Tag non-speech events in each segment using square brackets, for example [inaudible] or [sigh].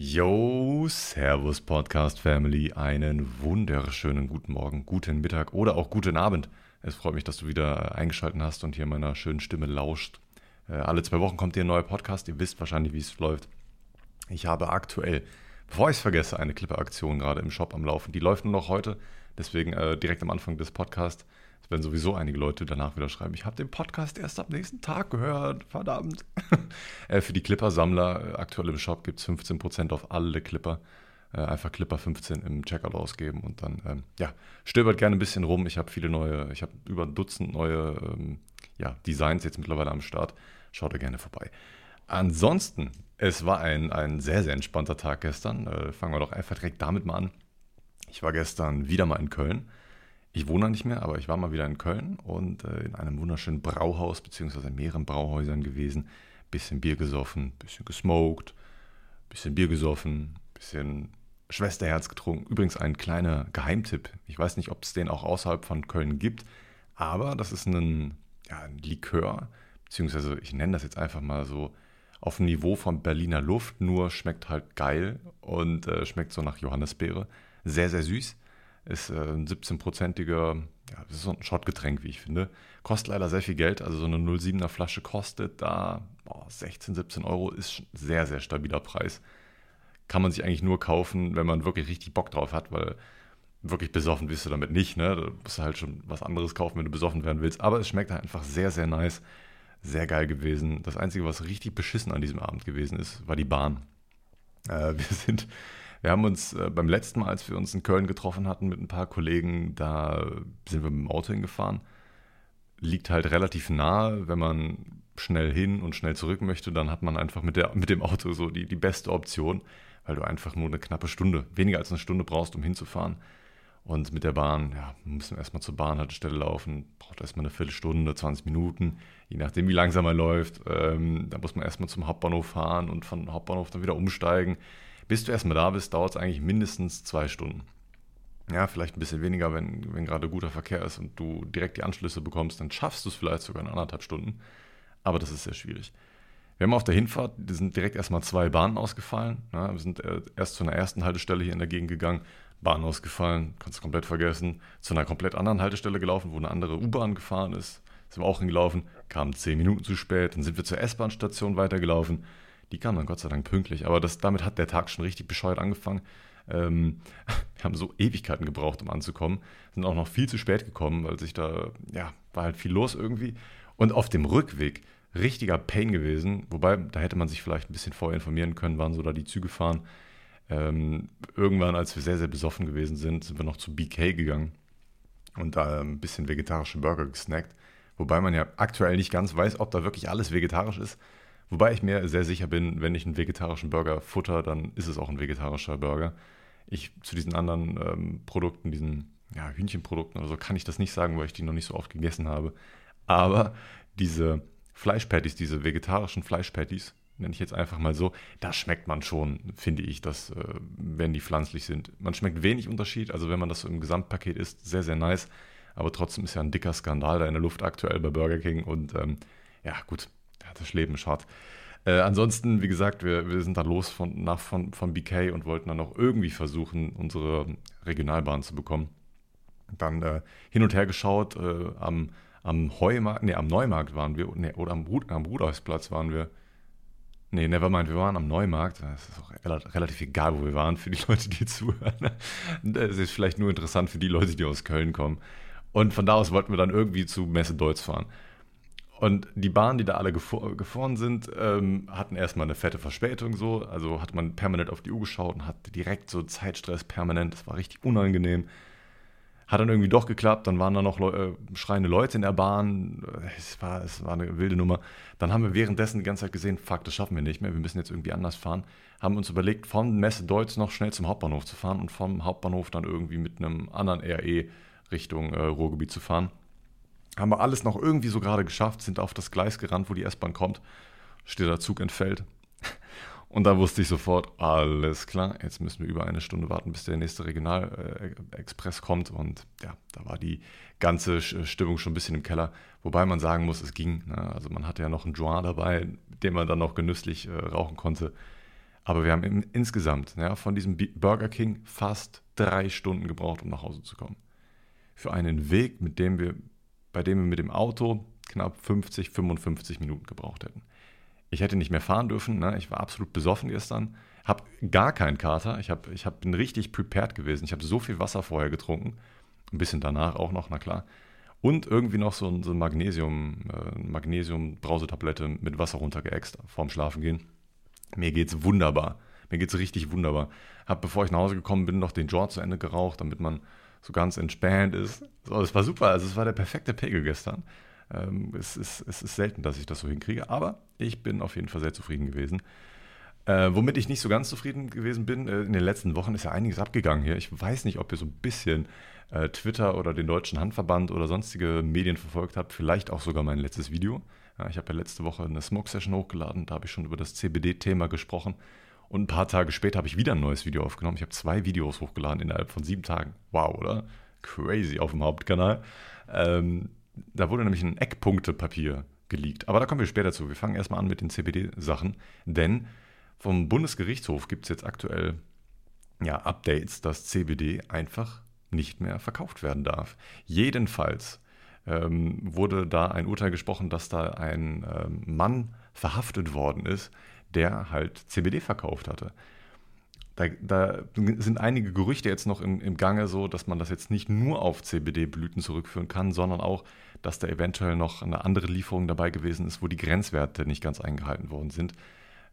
Yo, Servus Podcast Family, einen wunderschönen guten Morgen, guten Mittag oder auch guten Abend. Es freut mich, dass du wieder eingeschaltet hast und hier meiner schönen Stimme lauscht. Äh, alle zwei Wochen kommt hier ein neuer Podcast, ihr wisst wahrscheinlich, wie es läuft. Ich habe aktuell, bevor ich es vergesse, eine Clipper-Aktion gerade im Shop am Laufen. Die läuft nur noch heute, deswegen äh, direkt am Anfang des Podcasts. Es werden sowieso einige Leute danach wieder schreiben, ich habe den Podcast erst am nächsten Tag gehört, verdammt. [laughs] äh, für die Clipper-Sammler, äh, aktuell im Shop gibt es 15% auf alle Clipper. Äh, einfach Clipper 15 im Checkout ausgeben und dann, ähm, ja, stöbert gerne ein bisschen rum. Ich habe viele neue, ich habe über ein Dutzend neue ähm, ja, Designs jetzt mittlerweile am Start. Schaut da gerne vorbei. Ansonsten, es war ein, ein sehr, sehr entspannter Tag gestern. Äh, fangen wir doch einfach direkt damit mal an. Ich war gestern wieder mal in Köln ich wohne da nicht mehr, aber ich war mal wieder in Köln und äh, in einem wunderschönen Brauhaus, beziehungsweise in mehreren Brauhäusern gewesen. Bisschen Bier gesoffen, bisschen gesmoked, bisschen Bier gesoffen, bisschen Schwesterherz getrunken. Übrigens ein kleiner Geheimtipp. Ich weiß nicht, ob es den auch außerhalb von Köln gibt, aber das ist ein, ja, ein Likör, beziehungsweise ich nenne das jetzt einfach mal so auf dem Niveau von Berliner Luft, nur schmeckt halt geil und äh, schmeckt so nach Johannisbeere. Sehr, sehr süß. Ist äh, ein 17-prozentiger, ja, das ist so ein Schottgetränk, wie ich finde. Kostet leider sehr viel Geld. Also so eine 07er Flasche kostet da boah, 16, 17 Euro. Ist sehr, sehr stabiler Preis. Kann man sich eigentlich nur kaufen, wenn man wirklich richtig Bock drauf hat, weil wirklich besoffen bist du damit nicht. Ne? Da musst du halt schon was anderes kaufen, wenn du besoffen werden willst. Aber es schmeckt halt einfach sehr, sehr nice. Sehr geil gewesen. Das Einzige, was richtig beschissen an diesem Abend gewesen ist, war die Bahn. Äh, [laughs] wir sind wir haben uns äh, beim letzten Mal, als wir uns in Köln getroffen hatten mit ein paar Kollegen, da sind wir mit dem Auto hingefahren. Liegt halt relativ nah, wenn man schnell hin und schnell zurück möchte, dann hat man einfach mit, der, mit dem Auto so die, die beste Option, weil du einfach nur eine knappe Stunde, weniger als eine Stunde brauchst, um hinzufahren. Und mit der Bahn, ja, müssen wir erstmal zur Bahnhaltestelle laufen, braucht erstmal eine Viertelstunde, 20 Minuten, je nachdem, wie langsam er läuft. Ähm, da muss man erstmal zum Hauptbahnhof fahren und von Hauptbahnhof dann wieder umsteigen. Bis du erstmal da bist, dauert es eigentlich mindestens zwei Stunden. Ja, vielleicht ein bisschen weniger, wenn, wenn gerade guter Verkehr ist und du direkt die Anschlüsse bekommst, dann schaffst du es vielleicht sogar in anderthalb Stunden. Aber das ist sehr schwierig. Wir haben auf der Hinfahrt, sind direkt erstmal zwei Bahnen ausgefallen. Ja, wir sind äh, erst zu einer ersten Haltestelle hier in der Gegend gegangen, Bahn ausgefallen, kannst du komplett vergessen. Zu einer komplett anderen Haltestelle gelaufen, wo eine andere U-Bahn gefahren ist. Sind wir auch hingelaufen, kamen zehn Minuten zu spät. Dann sind wir zur S-Bahn-Station weitergelaufen. Die kam dann Gott sei Dank pünktlich, aber das, damit hat der Tag schon richtig bescheuert angefangen. Ähm, [laughs] wir haben so Ewigkeiten gebraucht, um anzukommen. Sind auch noch viel zu spät gekommen, weil sich da, ja, war halt viel los irgendwie. Und auf dem Rückweg richtiger Pain gewesen. Wobei, da hätte man sich vielleicht ein bisschen vorher informieren können, wann so da die Züge fahren. Ähm, irgendwann, als wir sehr, sehr besoffen gewesen sind, sind wir noch zu BK gegangen und da ein bisschen vegetarische Burger gesnackt. Wobei man ja aktuell nicht ganz weiß, ob da wirklich alles vegetarisch ist. Wobei ich mir sehr sicher bin, wenn ich einen vegetarischen Burger futter, dann ist es auch ein vegetarischer Burger. Ich zu diesen anderen ähm, Produkten, diesen ja, Hühnchenprodukten oder so, kann ich das nicht sagen, weil ich die noch nicht so oft gegessen habe. Aber diese Fleischpatties, diese vegetarischen Fleischpatties, nenne ich jetzt einfach mal so, da schmeckt man schon, finde ich, dass, äh, wenn die pflanzlich sind. Man schmeckt wenig Unterschied, also wenn man das so im Gesamtpaket isst, sehr, sehr nice. Aber trotzdem ist ja ein dicker Skandal da in der Luft aktuell bei Burger King und ähm, ja, gut, das Leben hart. Äh, ansonsten, wie gesagt, wir, wir sind da los von, nach, von, von BK und wollten dann auch irgendwie versuchen, unsere Regionalbahn zu bekommen. Dann äh, hin und her geschaut, äh, am, am Heumarkt, nee, am Neumarkt waren wir, nee, oder am, Brud, am Rudolfsplatz waren wir. Nee, nevermind, wir waren am Neumarkt. Das ist auch relativ egal, wo wir waren, für die Leute, die [laughs] zuhören. Das ist vielleicht nur interessant für die Leute, die aus Köln kommen. Und von da aus wollten wir dann irgendwie zu Messe Deutz fahren. Und die Bahnen, die da alle gefahr, gefahren sind, ähm, hatten erstmal eine fette Verspätung so. Also hat man permanent auf die Uhr geschaut und hatte direkt so Zeitstress permanent. Das war richtig unangenehm. Hat dann irgendwie doch geklappt. Dann waren da noch Leu äh, schreiende Leute in der Bahn. Es war, es war eine wilde Nummer. Dann haben wir währenddessen die ganze Zeit gesehen, fuck, das schaffen wir nicht mehr. Wir müssen jetzt irgendwie anders fahren. Haben uns überlegt, von Messe Deutz noch schnell zum Hauptbahnhof zu fahren und vom Hauptbahnhof dann irgendwie mit einem anderen RE Richtung äh, Ruhrgebiet zu fahren haben wir alles noch irgendwie so gerade geschafft, sind auf das Gleis gerannt, wo die S-Bahn kommt. Steht der Zug entfällt. [laughs] Und da wusste ich sofort, alles klar, jetzt müssen wir über eine Stunde warten, bis der nächste Regionalexpress kommt. Und ja, da war die ganze Stimmung schon ein bisschen im Keller. Wobei man sagen muss, es ging. Ne? Also man hatte ja noch einen Joint dabei, den man dann noch genüsslich äh, rauchen konnte. Aber wir haben insgesamt ja, von diesem Burger King fast drei Stunden gebraucht, um nach Hause zu kommen. Für einen Weg, mit dem wir, bei dem wir mit dem Auto knapp 50, 55 Minuten gebraucht hätten. Ich hätte nicht mehr fahren dürfen, ne? ich war absolut besoffen gestern, habe gar keinen Kater, ich, hab, ich hab, bin richtig prepared gewesen, ich habe so viel Wasser vorher getrunken, ein bisschen danach auch noch, na klar. Und irgendwie noch so, so ein Magnesium, äh, Magnesium-Brausetablette mit Wasser runtergeäxt vorm Schlafen gehen. Mir geht's wunderbar. Mir geht's richtig wunderbar. Hab, bevor ich nach Hause gekommen bin, noch den Jaw zu Ende geraucht, damit man so ganz entspannt ist. So, das war super. Also es war der perfekte Pegel gestern. Ähm, es, ist, es ist selten, dass ich das so hinkriege, aber ich bin auf jeden Fall sehr zufrieden gewesen. Äh, womit ich nicht so ganz zufrieden gewesen bin, äh, in den letzten Wochen ist ja einiges abgegangen hier. Ich weiß nicht, ob ihr so ein bisschen äh, Twitter oder den Deutschen Handverband oder sonstige Medien verfolgt habt. Vielleicht auch sogar mein letztes Video. Ja, ich habe ja letzte Woche eine Smoke-Session hochgeladen, da habe ich schon über das CBD-Thema gesprochen. Und ein paar Tage später habe ich wieder ein neues Video aufgenommen. Ich habe zwei Videos hochgeladen innerhalb von sieben Tagen. Wow, oder? Crazy auf dem Hauptkanal. Ähm, da wurde nämlich ein Eckpunktepapier geleakt. Aber da kommen wir später zu. Wir fangen erstmal an mit den CBD-Sachen. Denn vom Bundesgerichtshof gibt es jetzt aktuell ja, Updates, dass CBD einfach nicht mehr verkauft werden darf. Jedenfalls ähm, wurde da ein Urteil gesprochen, dass da ein ähm, Mann verhaftet worden ist, der halt CBD verkauft hatte. Da, da, sind einige Gerüchte jetzt noch im, im, Gange, so dass man das jetzt nicht nur auf CBD-Blüten zurückführen kann, sondern auch, dass da eventuell noch eine andere Lieferung dabei gewesen ist, wo die Grenzwerte nicht ganz eingehalten worden sind,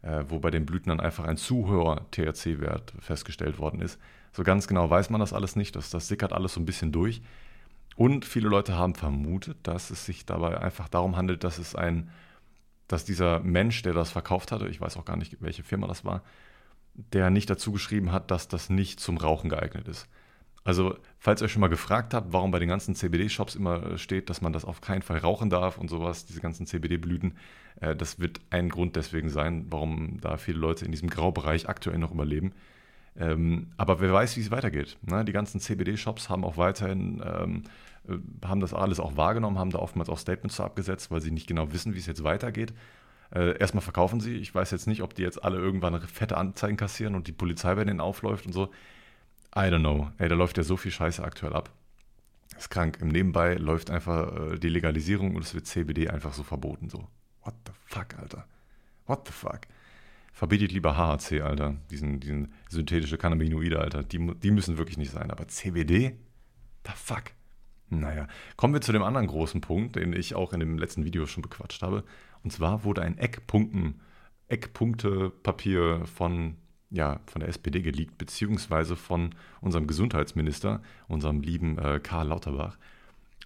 äh, wo bei den Blüten dann einfach ein zu hoher THC-Wert festgestellt worden ist. So ganz genau weiß man das alles nicht, das, das sickert alles so ein bisschen durch. Und viele Leute haben vermutet, dass es sich dabei einfach darum handelt, dass es ein, dass dieser Mensch, der das verkauft hatte, ich weiß auch gar nicht, welche Firma das war, der nicht dazu geschrieben hat, dass das nicht zum Rauchen geeignet ist. Also, falls ihr euch schon mal gefragt habt, warum bei den ganzen CBD-Shops immer steht, dass man das auf keinen Fall rauchen darf und sowas, diese ganzen CBD-Blüten, äh, das wird ein Grund deswegen sein, warum da viele Leute in diesem Graubereich aktuell noch überleben. Ähm, aber wer weiß, wie es weitergeht. Ne? Die ganzen CBD-Shops haben auch weiterhin, ähm, äh, haben das alles auch wahrgenommen, haben da oftmals auch Statements abgesetzt, weil sie nicht genau wissen, wie es jetzt weitergeht. Äh, erstmal verkaufen sie. Ich weiß jetzt nicht, ob die jetzt alle irgendwann fette Anzeigen kassieren und die Polizei bei denen aufläuft und so. I don't know. Ey, da läuft ja so viel Scheiße aktuell ab. Ist krank. Im Nebenbei läuft einfach äh, die Legalisierung und es wird CBD einfach so verboten. So, what the fuck, Alter? What the fuck? Verbietet lieber HHC, Alter. Diesen, diesen synthetische Cannabinoide, Alter. Die, die müssen wirklich nicht sein. Aber CBD? The fuck? Naja, kommen wir zu dem anderen großen Punkt, den ich auch in dem letzten Video schon bequatscht habe. Und zwar wurde ein Eckpunkten, Eckpunktepapier von, ja, von der SPD geleakt, beziehungsweise von unserem Gesundheitsminister, unserem lieben äh, Karl Lauterbach.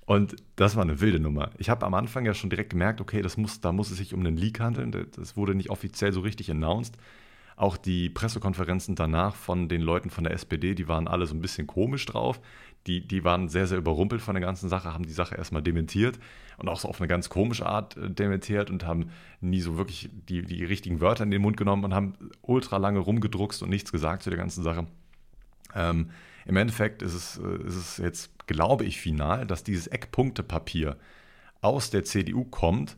Und das war eine wilde Nummer. Ich habe am Anfang ja schon direkt gemerkt, okay, das muss, da muss es sich um einen Leak handeln. Das wurde nicht offiziell so richtig announced. Auch die Pressekonferenzen danach von den Leuten von der SPD, die waren alle so ein bisschen komisch drauf. Die, die waren sehr, sehr überrumpelt von der ganzen Sache, haben die Sache erstmal dementiert und auch so auf eine ganz komische Art äh, dementiert und haben nie so wirklich die, die richtigen Wörter in den Mund genommen und haben ultra lange rumgedruckst und nichts gesagt zu der ganzen Sache. Ähm, Im Endeffekt ist es, äh, ist es jetzt, glaube ich, final, dass dieses Eckpunktepapier aus der CDU kommt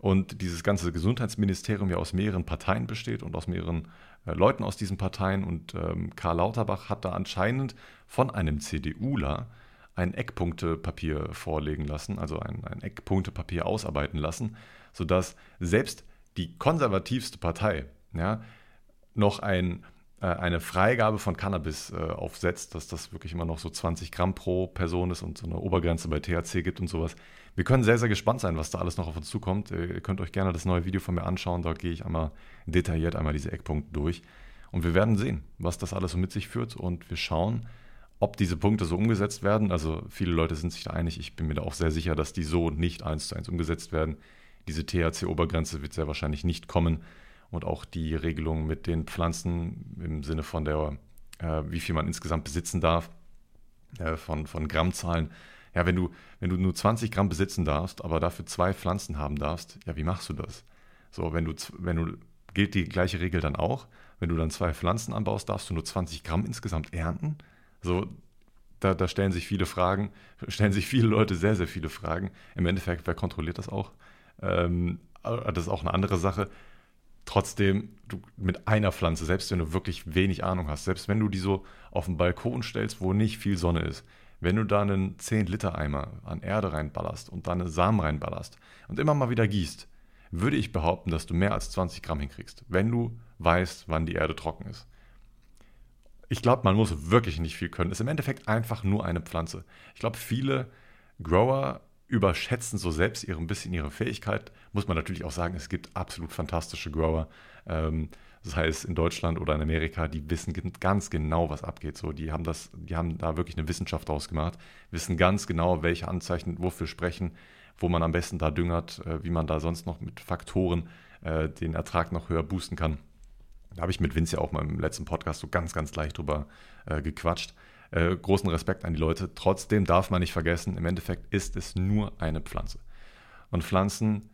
und dieses ganze Gesundheitsministerium ja aus mehreren Parteien besteht und aus mehreren äh, Leuten aus diesen Parteien. Und ähm, Karl Lauterbach hat da anscheinend von einem CDUler ein Eckpunktepapier vorlegen lassen, also ein, ein Eckpunktepapier ausarbeiten lassen, sodass selbst die konservativste Partei ja, noch ein, äh, eine Freigabe von Cannabis äh, aufsetzt, dass das wirklich immer noch so 20 Gramm pro Person ist und so eine Obergrenze bei THC gibt und sowas. Wir können sehr, sehr gespannt sein, was da alles noch auf uns zukommt. Äh, ihr könnt euch gerne das neue Video von mir anschauen. Da gehe ich einmal detailliert einmal diese Eckpunkte durch. Und wir werden sehen, was das alles so mit sich führt. Und wir schauen, ob diese Punkte so umgesetzt werden. Also viele Leute sind sich da einig. Ich bin mir da auch sehr sicher, dass die so nicht eins zu eins umgesetzt werden. Diese THC-Obergrenze wird sehr wahrscheinlich nicht kommen. Und auch die Regelung mit den Pflanzen im Sinne von der, äh, wie viel man insgesamt besitzen darf, äh, von, von Grammzahlen, ja, wenn du, wenn du nur 20 Gramm besitzen darfst, aber dafür zwei Pflanzen haben darfst, ja, wie machst du das? So, wenn du, wenn du, gilt die gleiche Regel dann auch, wenn du dann zwei Pflanzen anbaust, darfst du nur 20 Gramm insgesamt ernten? So, da, da stellen sich viele Fragen, [laughs] stellen sich viele Leute sehr, sehr viele Fragen. Im Endeffekt, wer kontrolliert das auch? Ähm, das ist auch eine andere Sache. trotzdem du mit einer Pflanze, selbst wenn du wirklich wenig Ahnung hast, selbst wenn du die so auf den Balkon stellst, wo nicht viel Sonne ist, wenn du da einen 10-Liter-Eimer an Erde reinballerst und dann einen Samen reinballerst und immer mal wieder gießt, würde ich behaupten, dass du mehr als 20 Gramm hinkriegst, wenn du weißt, wann die Erde trocken ist. Ich glaube, man muss wirklich nicht viel können. Es ist im Endeffekt einfach nur eine Pflanze. Ich glaube, viele Grower überschätzen so selbst ihre, ein bisschen ihre Fähigkeit. Muss man natürlich auch sagen, es gibt absolut fantastische Grower. Ähm, das heißt, in Deutschland oder in Amerika, die wissen ganz genau, was abgeht. So, die haben das, die haben da wirklich eine Wissenschaft draus gemacht, wissen ganz genau, welche Anzeichen wofür sprechen, wo man am besten da düngert, äh, wie man da sonst noch mit Faktoren äh, den Ertrag noch höher boosten kann. Da habe ich mit Vince ja auch mal im letzten Podcast so ganz, ganz leicht drüber äh, gequatscht. Äh, großen Respekt an die Leute. Trotzdem darf man nicht vergessen, im Endeffekt ist es nur eine Pflanze. Und Pflanzen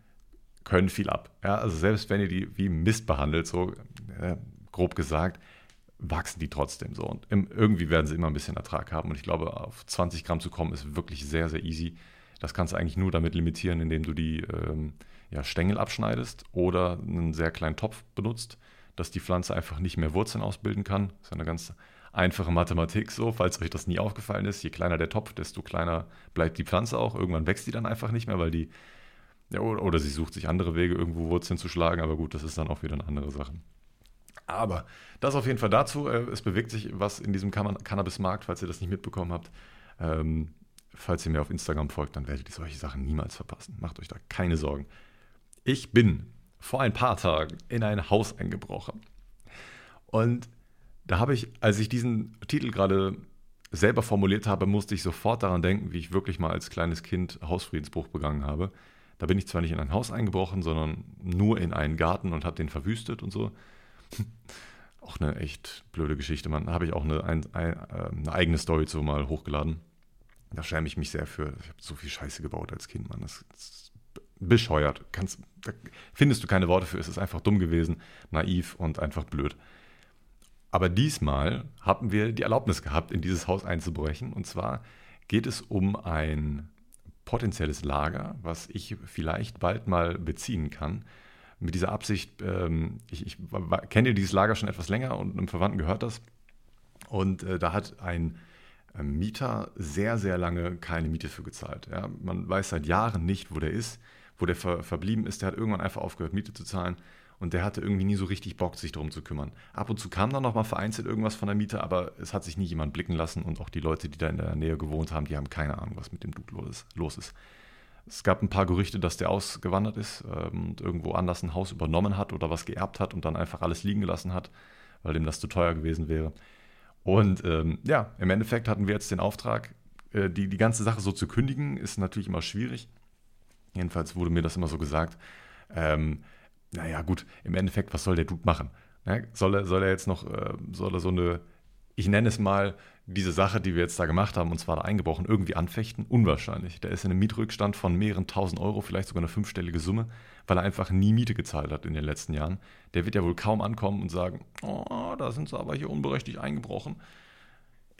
können viel ab. Ja, also selbst wenn ihr die wie Mist behandelt, so äh, grob gesagt, wachsen die trotzdem so. Und im, irgendwie werden sie immer ein bisschen Ertrag haben. Und ich glaube, auf 20 Gramm zu kommen, ist wirklich sehr, sehr easy. Das kannst du eigentlich nur damit limitieren, indem du die ähm, ja, Stängel abschneidest oder einen sehr kleinen Topf benutzt, dass die Pflanze einfach nicht mehr Wurzeln ausbilden kann. Das ist eine ganz einfache Mathematik so, falls euch das nie aufgefallen ist. Je kleiner der Topf, desto kleiner bleibt die Pflanze auch. Irgendwann wächst die dann einfach nicht mehr, weil die, ja, oder, oder sie sucht sich andere Wege, irgendwo Wurzeln zu schlagen. Aber gut, das ist dann auch wieder eine andere Sache. Aber das auf jeden Fall dazu. Äh, es bewegt sich was in diesem Cannabis-Markt, falls ihr das nicht mitbekommen habt. Ähm, falls ihr mir auf Instagram folgt, dann werdet ihr solche Sachen niemals verpassen. Macht euch da keine Sorgen. Ich bin vor ein paar Tagen in ein Haus eingebrochen. Und da habe ich, als ich diesen Titel gerade selber formuliert habe, musste ich sofort daran denken, wie ich wirklich mal als kleines Kind Hausfriedensbruch begangen habe. Da bin ich zwar nicht in ein Haus eingebrochen, sondern nur in einen Garten und habe den verwüstet und so. [laughs] auch eine echt blöde Geschichte, man. Habe ich auch eine, ein, ein, äh, eine eigene Story zu mal hochgeladen. Da schäme ich mich sehr für. Ich habe so viel Scheiße gebaut als Kind, Mann. Das, ist bescheuert. Kannst, da findest du keine Worte für. Es ist einfach dumm gewesen, naiv und einfach blöd. Aber diesmal haben wir die Erlaubnis gehabt, in dieses Haus einzubrechen. Und zwar geht es um ein potenzielles Lager, was ich vielleicht bald mal beziehen kann. Mit dieser Absicht, ähm, ich, ich kenne dieses Lager schon etwas länger und einem Verwandten gehört das. Und äh, da hat ein äh, Mieter sehr, sehr lange keine Miete für gezahlt. Ja, man weiß seit Jahren nicht, wo der ist, wo der ver verblieben ist. Der hat irgendwann einfach aufgehört, Miete zu zahlen und der hatte irgendwie nie so richtig Bock, sich darum zu kümmern. Ab und zu kam dann noch mal vereinzelt irgendwas von der Miete, aber es hat sich nie jemand blicken lassen und auch die Leute, die da in der Nähe gewohnt haben, die haben keine Ahnung, was mit dem Dude los ist. Es gab ein paar Gerüchte, dass der ausgewandert ist ähm, und irgendwo anders ein Haus übernommen hat oder was geerbt hat und dann einfach alles liegen gelassen hat, weil dem das zu teuer gewesen wäre. Und ähm, ja, im Endeffekt hatten wir jetzt den Auftrag, äh, die, die ganze Sache so zu kündigen, ist natürlich immer schwierig. Jedenfalls wurde mir das immer so gesagt. Ähm, naja, gut, im Endeffekt, was soll der Dude machen? Ne? Soll, er, soll er jetzt noch, äh, soll er so eine, ich nenne es mal, diese Sache, die wir jetzt da gemacht haben, und zwar da eingebrochen, irgendwie anfechten? Unwahrscheinlich. Der ist in einem Mietrückstand von mehreren tausend Euro, vielleicht sogar eine fünfstellige Summe, weil er einfach nie Miete gezahlt hat in den letzten Jahren. Der wird ja wohl kaum ankommen und sagen, oh, da sind sie aber hier unberechtigt eingebrochen.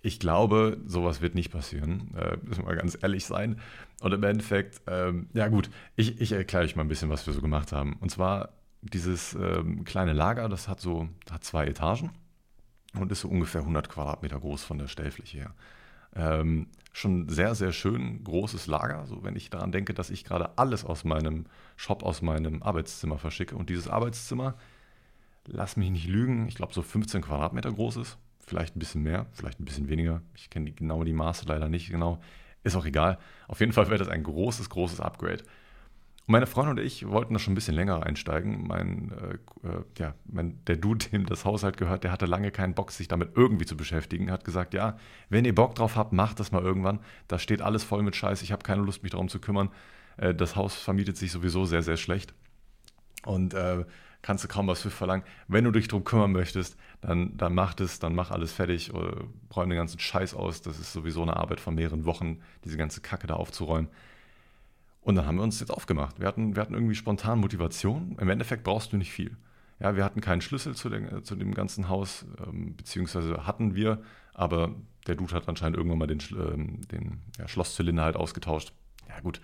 Ich glaube, sowas wird nicht passieren, äh, müssen wir ganz ehrlich sein. Und im Endeffekt, ähm, ja gut, ich, ich erkläre euch mal ein bisschen, was wir so gemacht haben. Und zwar dieses ähm, kleine Lager, das hat so hat zwei Etagen und ist so ungefähr 100 Quadratmeter groß von der Stellfläche her. Ähm, schon sehr, sehr schön großes Lager, so wenn ich daran denke, dass ich gerade alles aus meinem Shop, aus meinem Arbeitszimmer verschicke. Und dieses Arbeitszimmer, lass mich nicht lügen, ich glaube so 15 Quadratmeter groß ist. Vielleicht ein bisschen mehr, vielleicht ein bisschen weniger. Ich kenne genau die Maße leider nicht genau. Ist auch egal. Auf jeden Fall wäre das ein großes, großes Upgrade. Und meine Freundin und ich wollten da schon ein bisschen länger einsteigen. Mein, äh, äh, ja, mein, der Dude, dem das Haushalt gehört, der hatte lange keinen Bock, sich damit irgendwie zu beschäftigen. Hat gesagt, ja, wenn ihr Bock drauf habt, macht das mal irgendwann. Da steht alles voll mit Scheiß. Ich habe keine Lust, mich darum zu kümmern. Äh, das Haus vermietet sich sowieso sehr, sehr schlecht. Und äh, kannst du kaum was für verlangen. Wenn du dich darum kümmern möchtest, dann, dann mach das, dann mach alles fertig, oder räum den ganzen Scheiß aus. Das ist sowieso eine Arbeit von mehreren Wochen, diese ganze Kacke da aufzuräumen. Und dann haben wir uns jetzt aufgemacht. Wir hatten, wir hatten irgendwie spontan Motivation. Im Endeffekt brauchst du nicht viel. Ja, wir hatten keinen Schlüssel zu, den, zu dem ganzen Haus, ähm, beziehungsweise hatten wir, aber der Dude hat anscheinend irgendwann mal den, ähm, den ja, Schlosszylinder halt ausgetauscht. Ja gut,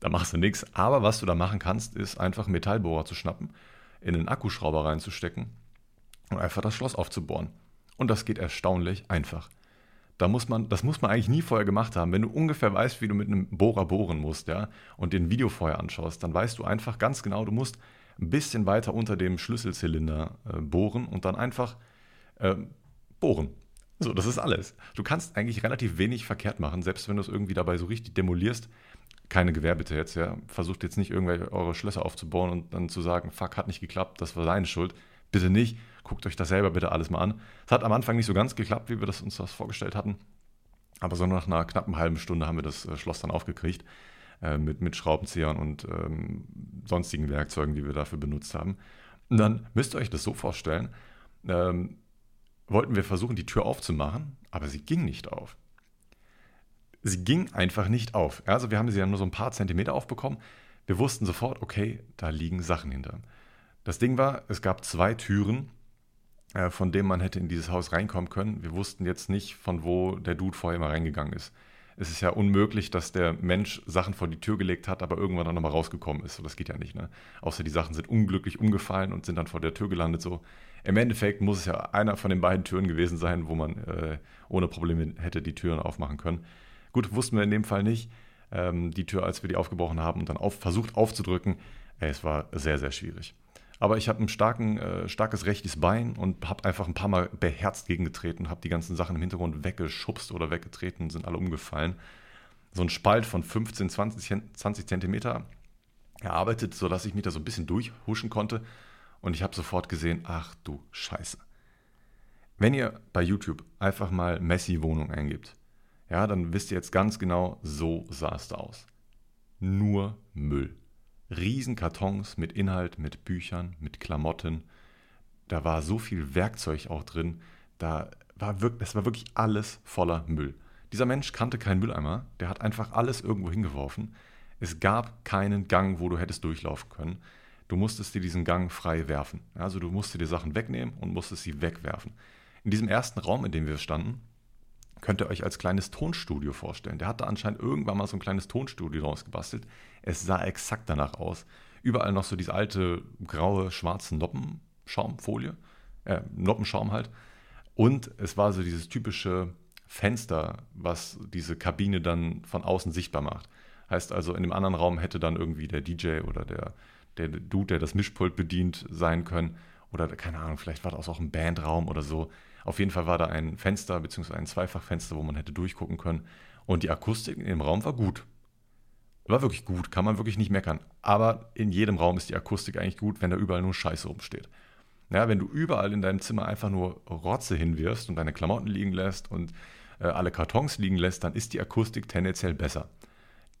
da machst du nichts. Aber was du da machen kannst, ist einfach einen Metallbohrer zu schnappen, in einen Akkuschrauber reinzustecken und einfach das Schloss aufzubohren. Und das geht erstaunlich einfach. Da muss man, das muss man eigentlich nie vorher gemacht haben. Wenn du ungefähr weißt, wie du mit einem Bohrer bohren musst, ja, und den Video vorher anschaust, dann weißt du einfach ganz genau, du musst ein bisschen weiter unter dem Schlüsselzylinder äh, bohren und dann einfach äh, bohren. So, das ist alles. Du kannst eigentlich relativ wenig verkehrt machen, selbst wenn du es irgendwie dabei so richtig demolierst. Keine Gewehr bitte jetzt, ja. Versucht jetzt nicht irgendwelche eure Schlösser aufzubauen und dann zu sagen, fuck, hat nicht geklappt, das war seine Schuld. Bitte nicht. Guckt euch das selber bitte alles mal an. Es hat am Anfang nicht so ganz geklappt, wie wir das uns das vorgestellt hatten. Aber so nach einer knappen halben Stunde haben wir das äh, Schloss dann aufgekriegt. Äh, mit, mit Schraubenziehern und ähm, sonstigen Werkzeugen, die wir dafür benutzt haben. Und dann müsst ihr euch das so vorstellen, ähm, wollten wir versuchen, die Tür aufzumachen, aber sie ging nicht auf. Sie ging einfach nicht auf. Also wir haben sie ja nur so ein paar Zentimeter aufbekommen. Wir wussten sofort, okay, da liegen Sachen hinter. Das Ding war, es gab zwei Türen, äh, von denen man hätte in dieses Haus reinkommen können. Wir wussten jetzt nicht, von wo der Dude vorher mal reingegangen ist. Es ist ja unmöglich, dass der Mensch Sachen vor die Tür gelegt hat, aber irgendwann dann nochmal rausgekommen ist. So, das geht ja nicht. Ne? Außer die Sachen sind unglücklich umgefallen und sind dann vor der Tür gelandet. So. Im Endeffekt muss es ja einer von den beiden Türen gewesen sein, wo man äh, ohne Probleme hätte die Türen aufmachen können. Gut, wussten wir in dem Fall nicht. Ähm, die Tür, als wir die aufgebrochen haben und dann auf, versucht aufzudrücken, ey, es war sehr, sehr schwierig. Aber ich habe ein starken, äh, starkes rechtes Bein und habe einfach ein paar Mal beherzt gegengetreten, habe die ganzen Sachen im Hintergrund weggeschubst oder weggetreten, sind alle umgefallen. So ein Spalt von 15, 20, 20 Zentimeter erarbeitet, sodass ich mich da so ein bisschen durchhuschen konnte. Und ich habe sofort gesehen, ach du Scheiße. Wenn ihr bei YouTube einfach mal Messi-Wohnung eingibt, ja, dann wisst ihr jetzt ganz genau, so sah es da aus. Nur Müll. Riesenkartons mit Inhalt, mit Büchern, mit Klamotten. Da war so viel Werkzeug auch drin. Da war wirklich, es war wirklich alles voller Müll. Dieser Mensch kannte keinen Mülleimer, der hat einfach alles irgendwo hingeworfen. Es gab keinen Gang, wo du hättest durchlaufen können. Du musstest dir diesen Gang frei werfen. Also du musstest dir Sachen wegnehmen und musstest sie wegwerfen. In diesem ersten Raum, in dem wir standen, könnt ihr euch als kleines Tonstudio vorstellen. Der hatte anscheinend irgendwann mal so ein kleines Tonstudio rausgebastelt. Es sah exakt danach aus. Überall noch so diese alte graue, schwarze Noppenschaumfolie, äh, Noppenschaum halt. Und es war so dieses typische Fenster, was diese Kabine dann von außen sichtbar macht. Heißt also, in dem anderen Raum hätte dann irgendwie der DJ oder der, der Dude, der das Mischpult bedient, sein können. Oder keine Ahnung, vielleicht war das auch ein Bandraum oder so. Auf jeden Fall war da ein Fenster bzw. ein Zweifachfenster, wo man hätte durchgucken können. Und die Akustik im Raum war gut. War wirklich gut, kann man wirklich nicht meckern. Aber in jedem Raum ist die Akustik eigentlich gut, wenn da überall nur Scheiße rumsteht. Ja, wenn du überall in deinem Zimmer einfach nur Rotze hinwirfst und deine Klamotten liegen lässt und äh, alle Kartons liegen lässt, dann ist die Akustik tendenziell besser.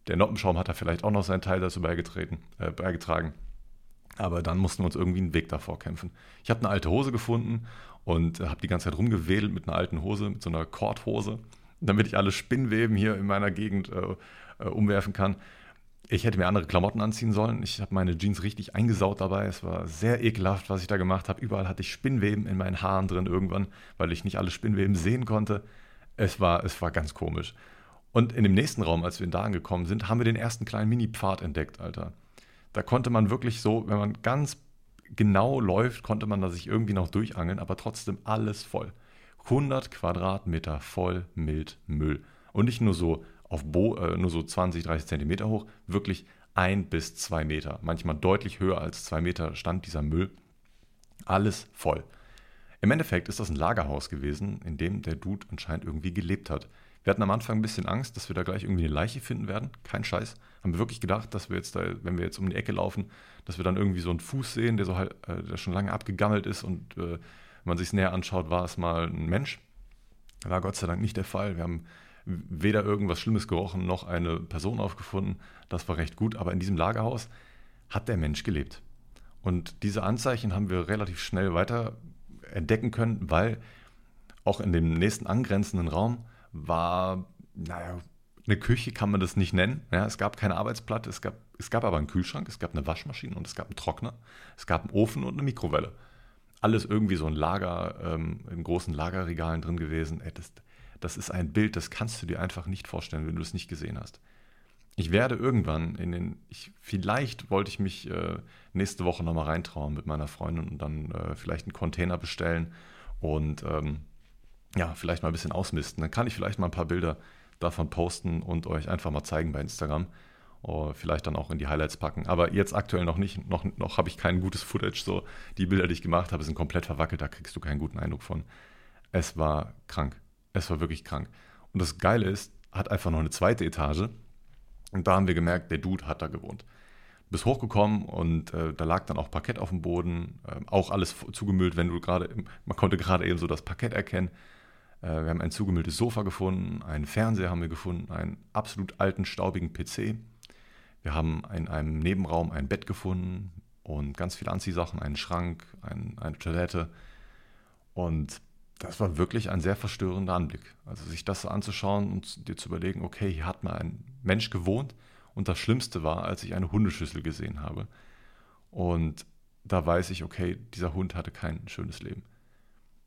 Der Noppenschaum hat da vielleicht auch noch seinen Teil dazu beigetreten, äh, beigetragen. Aber dann mussten wir uns irgendwie einen Weg davor kämpfen. Ich habe eine alte Hose gefunden und habe die ganze Zeit rumgewedelt mit einer alten Hose, mit so einer Kordhose, damit ich alle Spinnweben hier in meiner Gegend äh, äh, umwerfen kann. Ich hätte mir andere Klamotten anziehen sollen. Ich habe meine Jeans richtig eingesaut dabei. Es war sehr ekelhaft, was ich da gemacht habe. Überall hatte ich Spinnweben in meinen Haaren drin irgendwann, weil ich nicht alle Spinnweben sehen konnte. Es war, es war ganz komisch. Und in dem nächsten Raum, als wir da angekommen sind, haben wir den ersten kleinen Mini-Pfad entdeckt, Alter. Da konnte man wirklich so, wenn man ganz genau läuft, konnte man da sich irgendwie noch durchangeln, aber trotzdem alles voll. 100 Quadratmeter voll mit Müll. Und nicht nur so auf Bo äh, nur so 20, 30 Zentimeter hoch, wirklich ein bis zwei Meter. Manchmal deutlich höher als zwei Meter stand dieser Müll. Alles voll. Im Endeffekt ist das ein Lagerhaus gewesen, in dem der Dude anscheinend irgendwie gelebt hat. Wir hatten am Anfang ein bisschen Angst, dass wir da gleich irgendwie eine Leiche finden werden. Kein Scheiß. Haben wir wirklich gedacht, dass wir jetzt da, wenn wir jetzt um die Ecke laufen, dass wir dann irgendwie so einen Fuß sehen, der so halt, äh, der schon lange abgegammelt ist und äh, wenn man sich es näher anschaut, war es mal ein Mensch. War Gott sei Dank nicht der Fall. Wir haben weder irgendwas Schlimmes gerochen noch eine Person aufgefunden. Das war recht gut. Aber in diesem Lagerhaus hat der Mensch gelebt. Und diese Anzeichen haben wir relativ schnell weiter entdecken können, weil auch in dem nächsten angrenzenden Raum war, naja, eine Küche kann man das nicht nennen. Ja, es gab keine Arbeitsplatte, es gab, es gab aber einen Kühlschrank, es gab eine Waschmaschine und es gab einen Trockner, es gab einen Ofen und eine Mikrowelle. Alles irgendwie so ein Lager, ähm, in großen Lagerregalen drin gewesen. Ey, das, das ist ein Bild, das kannst du dir einfach nicht vorstellen, wenn du es nicht gesehen hast. ich werde irgendwann in den, ich, vielleicht wollte ich mich äh, nächste Woche nochmal reintrauen mit meiner Freundin und dann äh, vielleicht einen Container bestellen und ähm, ja, vielleicht mal ein bisschen ausmisten. Dann kann ich vielleicht mal ein paar Bilder davon posten und euch einfach mal zeigen bei Instagram. Oder vielleicht dann auch in die Highlights packen. Aber jetzt aktuell noch nicht. Noch, noch habe ich kein gutes Footage. So, die Bilder, die ich gemacht habe, sind komplett verwackelt. Da kriegst du keinen guten Eindruck von. Es war krank. Es war wirklich krank. Und das Geile ist, hat einfach noch eine zweite Etage. Und da haben wir gemerkt, der Dude hat da gewohnt. Bis hochgekommen und äh, da lag dann auch Parkett auf dem Boden, äh, auch alles zugemüllt, wenn du gerade, man konnte gerade eben so das Parkett erkennen. Äh, wir haben ein zugemülltes Sofa gefunden, einen Fernseher haben wir gefunden, einen absolut alten, staubigen PC. Wir haben in einem Nebenraum ein Bett gefunden und ganz viele Anziehsachen, einen Schrank, ein, eine Toilette. Und das war wirklich ein sehr verstörender Anblick. Also sich das so anzuschauen und dir zu überlegen, okay, hier hat mal ein Mensch gewohnt und das Schlimmste war, als ich eine Hundeschüssel gesehen habe. Und da weiß ich, okay, dieser Hund hatte kein schönes Leben.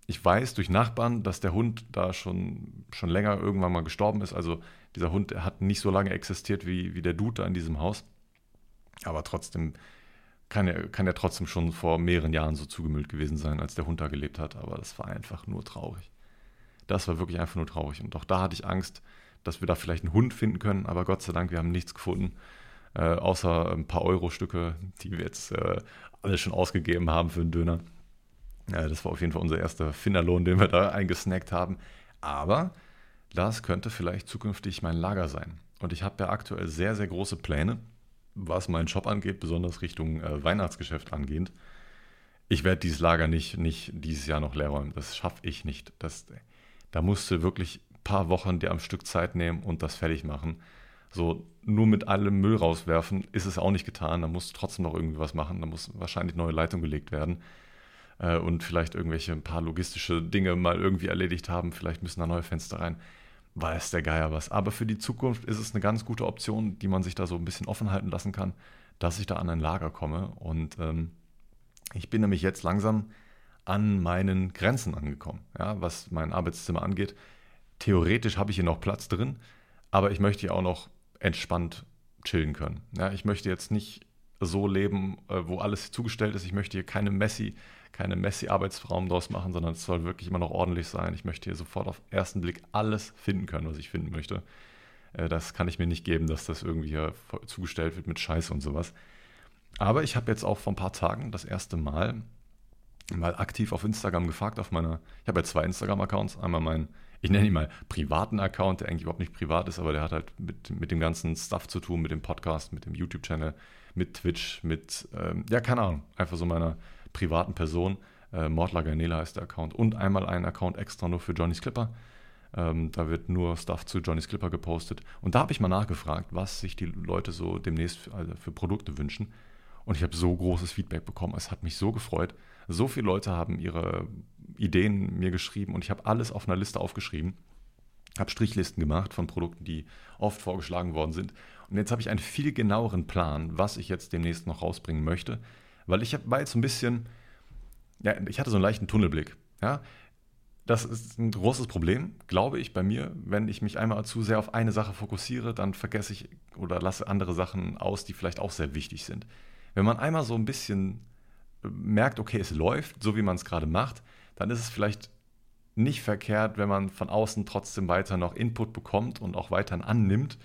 Ich weiß durch Nachbarn, dass der Hund da schon, schon länger irgendwann mal gestorben ist. Also dieser Hund hat nicht so lange existiert wie, wie der Dude da in diesem Haus. Aber trotzdem kann er, kann er trotzdem schon vor mehreren Jahren so zugemüllt gewesen sein, als der Hund da gelebt hat. Aber das war einfach nur traurig. Das war wirklich einfach nur traurig. Und auch da hatte ich Angst, dass wir da vielleicht einen Hund finden können. Aber Gott sei Dank, wir haben nichts gefunden. Äh, außer ein paar Euro-Stücke, die wir jetzt äh, alle schon ausgegeben haben für einen Döner. Ja, das war auf jeden Fall unser erster Finderlohn, den wir da eingesnackt haben. Aber das könnte vielleicht zukünftig mein Lager sein. Und ich habe ja aktuell sehr, sehr große Pläne, was meinen Shop angeht, besonders Richtung äh, Weihnachtsgeschäft angehend. Ich werde dieses Lager nicht, nicht dieses Jahr noch leer räumen. Das schaffe ich nicht. Das, da musst du wirklich ein paar Wochen dir am Stück Zeit nehmen und das fertig machen. So, nur mit allem Müll rauswerfen ist es auch nicht getan. Da musst du trotzdem noch irgendwie was machen. Da muss wahrscheinlich neue Leitung gelegt werden äh, und vielleicht irgendwelche ein paar logistische Dinge mal irgendwie erledigt haben. Vielleicht müssen da neue Fenster rein. Weiß der Geier was. Aber für die Zukunft ist es eine ganz gute Option, die man sich da so ein bisschen offen halten lassen kann, dass ich da an ein Lager komme. Und ähm, ich bin nämlich jetzt langsam an meinen Grenzen angekommen, ja, was mein Arbeitszimmer angeht. Theoretisch habe ich hier noch Platz drin, aber ich möchte hier auch noch entspannt chillen können. Ja, ich möchte jetzt nicht so leben, äh, wo alles zugestellt ist. Ich möchte hier keine Messi, keine Messi-Arbeitsraum draus machen, sondern es soll wirklich immer noch ordentlich sein. Ich möchte hier sofort auf ersten Blick alles finden können, was ich finden möchte. Äh, das kann ich mir nicht geben, dass das irgendwie hier zugestellt wird mit Scheiße und sowas. Aber ich habe jetzt auch vor ein paar Tagen das erste Mal mal aktiv auf Instagram gefragt, auf meiner, ich habe ja zwei Instagram-Accounts, einmal meinen, ich nenne ihn mal privaten Account, der eigentlich überhaupt nicht privat ist, aber der hat halt mit, mit dem ganzen Stuff zu tun, mit dem Podcast, mit dem YouTube-Channel, mit Twitch, mit, ähm, ja, keine Ahnung, einfach so meiner privaten Person. Äh, Mordler heißt der Account. Und einmal ein Account extra nur für Johnny's Clipper. Ähm, da wird nur Stuff zu Johnny's Clipper gepostet. Und da habe ich mal nachgefragt, was sich die Leute so demnächst für, also für Produkte wünschen. Und ich habe so großes Feedback bekommen. Es hat mich so gefreut. So viele Leute haben ihre Ideen mir geschrieben und ich habe alles auf einer Liste aufgeschrieben. Habe Strichlisten gemacht von Produkten, die oft vorgeschlagen worden sind. Und jetzt habe ich einen viel genaueren Plan, was ich jetzt demnächst noch rausbringen möchte. Weil ich war jetzt so ein bisschen, ja, ich hatte so einen leichten Tunnelblick. Ja, das ist ein großes Problem, glaube ich, bei mir. Wenn ich mich einmal zu sehr auf eine Sache fokussiere, dann vergesse ich oder lasse andere Sachen aus, die vielleicht auch sehr wichtig sind. Wenn man einmal so ein bisschen äh, merkt, okay, es läuft, so wie man es gerade macht, dann ist es vielleicht nicht verkehrt, wenn man von außen trotzdem weiter noch Input bekommt und auch weiterhin annimmt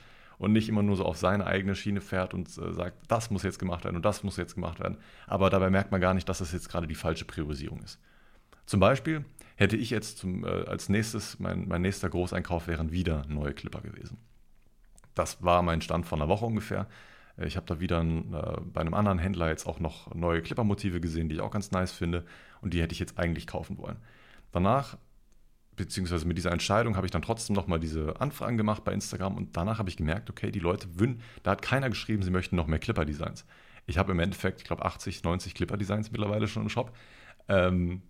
und nicht immer nur so auf seine eigene Schiene fährt und äh, sagt, das muss jetzt gemacht werden und das muss jetzt gemacht werden. Aber dabei merkt man gar nicht, dass das jetzt gerade die falsche Priorisierung ist. Zum Beispiel hätte ich jetzt zum, äh, als nächstes, mein, mein nächster Großeinkauf wären wieder neue Clipper gewesen. Das war mein Stand von einer Woche ungefähr. Äh, ich habe da wieder ein, äh, bei einem anderen Händler jetzt auch noch neue Clipper-Motive gesehen, die ich auch ganz nice finde und die hätte ich jetzt eigentlich kaufen wollen. Danach beziehungsweise mit dieser Entscheidung habe ich dann trotzdem nochmal diese Anfragen gemacht bei Instagram und danach habe ich gemerkt, okay, die Leute wünschen, da hat keiner geschrieben, sie möchten noch mehr Clipper-Designs. Ich habe im Endeffekt, ich glaube, 80, 90 Clipper-Designs mittlerweile schon im Shop. Ähm,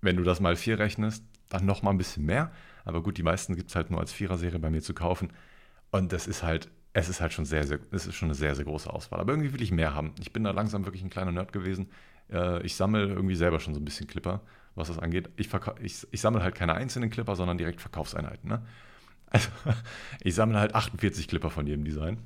wenn du das mal vier rechnest, dann nochmal ein bisschen mehr. Aber gut, die meisten gibt es halt nur als Vierer-Serie bei mir zu kaufen. Und das ist halt, es ist halt schon sehr, sehr, es ist schon eine sehr, sehr große Auswahl. Aber irgendwie will ich mehr haben. Ich bin da langsam wirklich ein kleiner Nerd gewesen. Äh, ich sammle irgendwie selber schon so ein bisschen Clipper was das angeht. Ich, ich, ich sammle halt keine einzelnen Clipper, sondern direkt Verkaufseinheiten. Ne? [laughs] Also ich sammle halt 48 Clipper von jedem Design.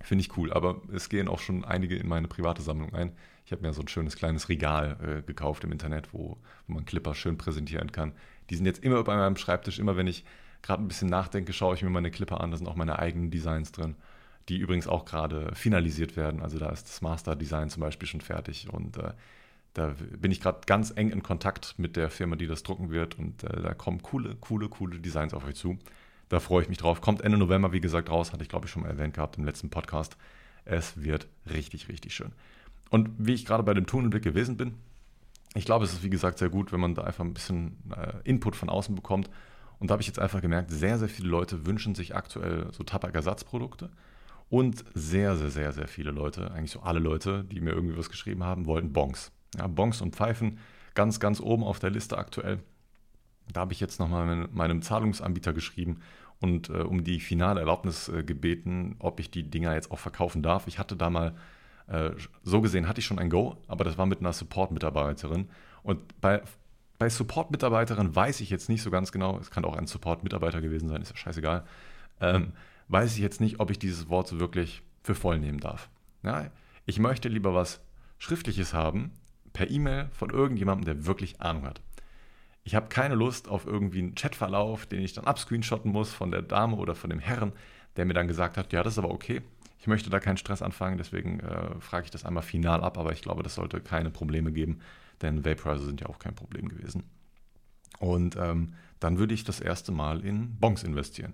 Finde ich cool, aber es gehen auch schon einige in meine private Sammlung ein. Ich habe mir so ein schönes kleines Regal äh, gekauft im Internet, wo, wo man Clipper schön präsentieren kann. Die sind jetzt immer bei meinem Schreibtisch. Immer wenn ich gerade ein bisschen nachdenke, schaue ich mir meine Clipper an. Da sind auch meine eigenen Designs drin, die übrigens auch gerade finalisiert werden. Also da ist das Master Design zum Beispiel schon fertig und äh, da bin ich gerade ganz eng in Kontakt mit der Firma, die das drucken wird und äh, da kommen coole, coole, coole Designs auf euch zu. Da freue ich mich drauf. Kommt Ende November, wie gesagt, raus. Hatte ich, glaube ich, schon mal erwähnt gehabt im letzten Podcast. Es wird richtig, richtig schön. Und wie ich gerade bei dem Tunnelblick gewesen bin, ich glaube, es ist, wie gesagt, sehr gut, wenn man da einfach ein bisschen äh, Input von außen bekommt. Und da habe ich jetzt einfach gemerkt, sehr, sehr viele Leute wünschen sich aktuell so Tabakersatzprodukte. Und sehr, sehr, sehr, sehr viele Leute, eigentlich so alle Leute, die mir irgendwie was geschrieben haben, wollten Bongs. Ja, Bongs und Pfeifen ganz, ganz oben auf der Liste aktuell. Da habe ich jetzt nochmal meinem Zahlungsanbieter geschrieben und äh, um die finale Erlaubnis äh, gebeten, ob ich die Dinger jetzt auch verkaufen darf. Ich hatte da mal, äh, so gesehen hatte ich schon ein Go, aber das war mit einer Support-Mitarbeiterin. Und bei, bei Support-Mitarbeiterin weiß ich jetzt nicht so ganz genau, es kann auch ein Support-Mitarbeiter gewesen sein, ist ja scheißegal, ähm, weiß ich jetzt nicht, ob ich dieses Wort so wirklich für voll nehmen darf. Ja, ich möchte lieber was Schriftliches haben, per E-Mail von irgendjemandem, der wirklich Ahnung hat. Ich habe keine Lust auf irgendwie einen Chatverlauf, den ich dann abscreenshotten muss von der Dame oder von dem Herrn, der mir dann gesagt hat, ja, das ist aber okay. Ich möchte da keinen Stress anfangen, deswegen äh, frage ich das einmal final ab, aber ich glaube, das sollte keine Probleme geben, denn Vaporizer sind ja auch kein Problem gewesen. Und ähm, dann würde ich das erste Mal in Bonks investieren.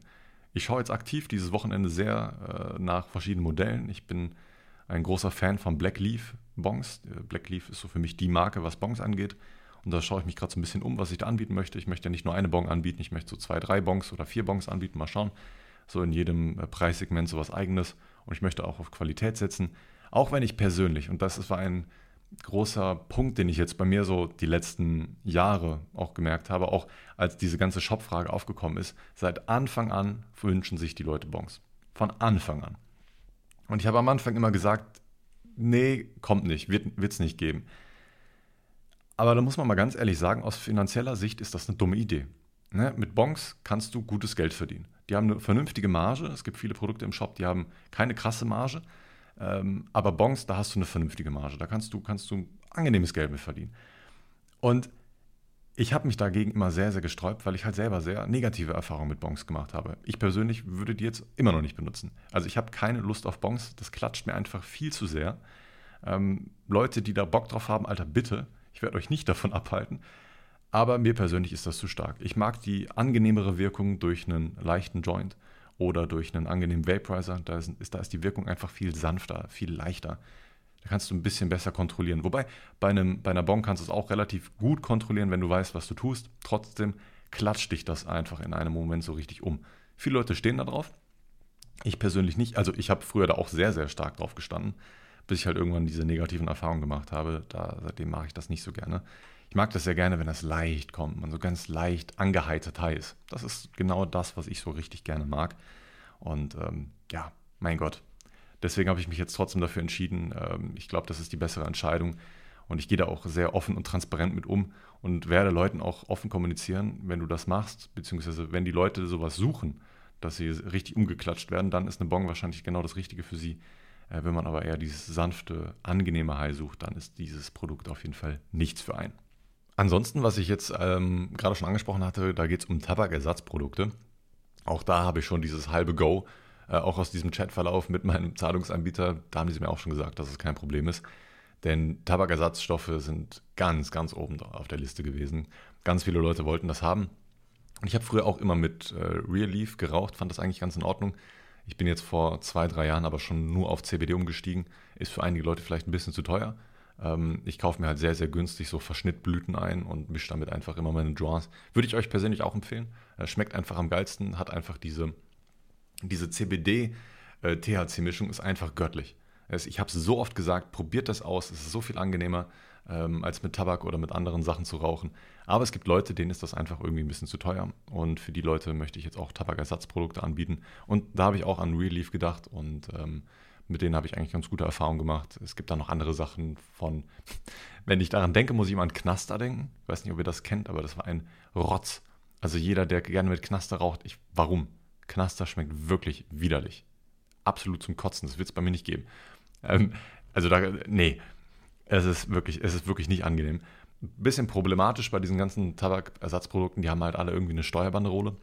Ich schaue jetzt aktiv dieses Wochenende sehr äh, nach verschiedenen Modellen. Ich bin ein großer Fan von Black Leaf Bongs. Black Leaf ist so für mich die Marke, was Bongs angeht. Und da schaue ich mich gerade so ein bisschen um, was ich da anbieten möchte. Ich möchte ja nicht nur eine Bon anbieten, ich möchte so zwei, drei Bongs oder vier Bongs anbieten. Mal schauen. So in jedem äh, Preissegment so was Eigenes. Und ich möchte auch auf Qualität setzen. Auch wenn ich persönlich, und das war ein großer Punkt, den ich jetzt bei mir so die letzten Jahre auch gemerkt habe, auch als diese ganze Shop-Frage aufgekommen ist, seit Anfang an wünschen sich die Leute Bongs. Von Anfang an. Und ich habe am Anfang immer gesagt, nee, kommt nicht, wird es nicht geben. Aber da muss man mal ganz ehrlich sagen, aus finanzieller Sicht ist das eine dumme Idee. Ne? Mit Bonks kannst du gutes Geld verdienen. Die haben eine vernünftige Marge. Es gibt viele Produkte im Shop, die haben keine krasse Marge. Ähm, aber Bonks, da hast du eine vernünftige Marge. Da kannst du, kannst du angenehmes Geld mit verdienen. Und ich habe mich dagegen immer sehr, sehr gesträubt, weil ich halt selber sehr negative Erfahrungen mit Bonks gemacht habe. Ich persönlich würde die jetzt immer noch nicht benutzen. Also ich habe keine Lust auf Bonks. Das klatscht mir einfach viel zu sehr. Ähm, Leute, die da Bock drauf haben, Alter, bitte ich werde euch nicht davon [laughs] abhalten. Aber mir persönlich ist das zu stark. Ich mag die angenehmere Wirkung durch einen leichten Joint oder durch einen angenehmen Vaporizer. Da ist, da ist die Wirkung einfach viel sanfter, viel leichter. Da kannst du ein bisschen besser kontrollieren. Wobei bei, einem, bei einer Bon kannst du es auch relativ gut kontrollieren, wenn du weißt, was du tust. Trotzdem klatscht dich das einfach in einem Moment so richtig um. Viele Leute stehen da drauf. Ich persönlich nicht. Also ich habe früher da auch sehr, sehr stark drauf gestanden bis ich halt irgendwann diese negativen Erfahrungen gemacht habe. Da, seitdem mache ich das nicht so gerne. Ich mag das sehr gerne, wenn das leicht kommt, man so ganz leicht angeheitert heiß. Das ist genau das, was ich so richtig gerne mag. Und ähm, ja, mein Gott. Deswegen habe ich mich jetzt trotzdem dafür entschieden. Ähm, ich glaube, das ist die bessere Entscheidung. Und ich gehe da auch sehr offen und transparent mit um und werde Leuten auch offen kommunizieren, wenn du das machst, beziehungsweise wenn die Leute sowas suchen, dass sie richtig umgeklatscht werden, dann ist eine Bong wahrscheinlich genau das Richtige für sie. Äh, wenn man aber eher dieses sanfte, angenehme High sucht, dann ist dieses Produkt auf jeden Fall nichts für einen. Ansonsten, was ich jetzt ähm, gerade schon angesprochen hatte, da geht es um Tabakersatzprodukte. Auch da habe ich schon dieses halbe Go, äh, auch aus diesem Chatverlauf mit meinem Zahlungsanbieter. Da haben sie mir auch schon gesagt, dass es kein Problem ist. Denn Tabakersatzstoffe sind ganz, ganz oben auf der Liste gewesen. Ganz viele Leute wollten das haben. Und ich habe früher auch immer mit äh, Real Leaf geraucht, fand das eigentlich ganz in Ordnung. Ich bin jetzt vor zwei, drei Jahren aber schon nur auf CBD umgestiegen. Ist für einige Leute vielleicht ein bisschen zu teuer. Ähm, ich kaufe mir halt sehr, sehr günstig so Verschnittblüten ein und mische damit einfach immer meine Joints. Würde ich euch persönlich auch empfehlen. Äh, schmeckt einfach am geilsten, hat einfach diese, diese CBD-THC-Mischung, äh, ist einfach göttlich. Ich habe es so oft gesagt, probiert das aus, es ist so viel angenehmer ähm, als mit Tabak oder mit anderen Sachen zu rauchen. Aber es gibt Leute, denen ist das einfach irgendwie ein bisschen zu teuer. Und für die Leute möchte ich jetzt auch Tabakersatzprodukte anbieten. Und da habe ich auch an Real Leaf gedacht und ähm, mit denen habe ich eigentlich ganz gute Erfahrungen gemacht. Es gibt da noch andere Sachen von, [laughs] wenn ich daran denke, muss ich immer an Knaster denken. Ich weiß nicht, ob ihr das kennt, aber das war ein Rotz. Also jeder, der gerne mit Knaster raucht, ich, warum? Knaster schmeckt wirklich widerlich. absolut zum Kotzen. Das wird es bei mir nicht geben. Ähm, also da, nee, es ist wirklich, es ist wirklich nicht angenehm. Bisschen problematisch bei diesen ganzen Tabakersatzprodukten, die haben halt alle irgendwie eine Steuerbanderole.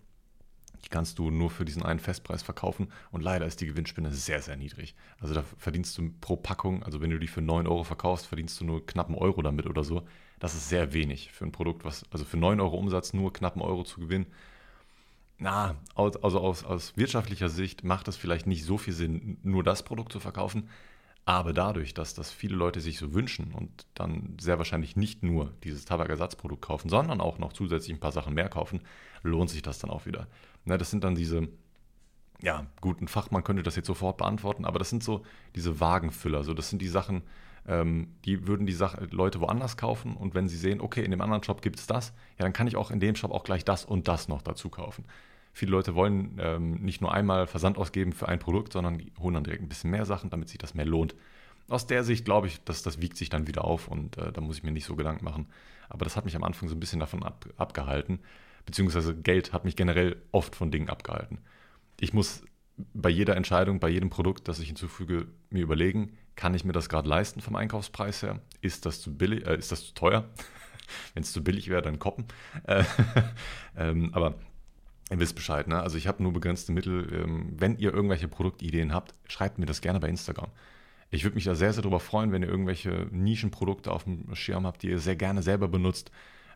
Die kannst du nur für diesen einen Festpreis verkaufen und leider ist die Gewinnspinne sehr, sehr niedrig. Also da verdienst du pro Packung, also wenn du die für 9 Euro verkaufst, verdienst du nur knapp einen Euro damit oder so. Das ist sehr wenig für ein Produkt, was, also für 9 Euro Umsatz nur knapp einen Euro zu gewinnen. Na, also aus, aus wirtschaftlicher Sicht macht es vielleicht nicht so viel Sinn, nur das Produkt zu verkaufen. Aber dadurch, dass das viele Leute sich so wünschen und dann sehr wahrscheinlich nicht nur dieses Tabakersatzprodukt kaufen, sondern auch noch zusätzlich ein paar Sachen mehr kaufen, lohnt sich das dann auch wieder. Ne, das sind dann diese, ja, gut, ein Fachmann könnte das jetzt sofort beantworten, aber das sind so diese Wagenfüller. So, das sind die Sachen, ähm, die würden die Sache, Leute woanders kaufen und wenn sie sehen, okay, in dem anderen Shop gibt es das, ja, dann kann ich auch in dem Shop auch gleich das und das noch dazu kaufen. Viele Leute wollen ähm, nicht nur einmal Versand ausgeben für ein Produkt, sondern die holen dann direkt ein bisschen mehr Sachen, damit sich das mehr lohnt. Aus der Sicht glaube ich, dass das wiegt sich dann wieder auf und äh, da muss ich mir nicht so Gedanken machen. Aber das hat mich am Anfang so ein bisschen davon ab, abgehalten, beziehungsweise Geld hat mich generell oft von Dingen abgehalten. Ich muss bei jeder Entscheidung, bei jedem Produkt, das ich hinzufüge, mir überlegen, kann ich mir das gerade leisten vom Einkaufspreis her? Ist das zu billig, äh, ist das zu teuer? [laughs] Wenn es zu billig wäre, dann koppen. [laughs] Äh, ähm, aber Ihr wisst Bescheid, ne? Also ich habe nur begrenzte Mittel. Ähm, wenn ihr irgendwelche Produktideen habt, schreibt mir das gerne bei Instagram. Ich würde mich da sehr, sehr darüber freuen, wenn ihr irgendwelche Nischenprodukte auf dem Schirm habt, die ihr sehr gerne selber benutzt.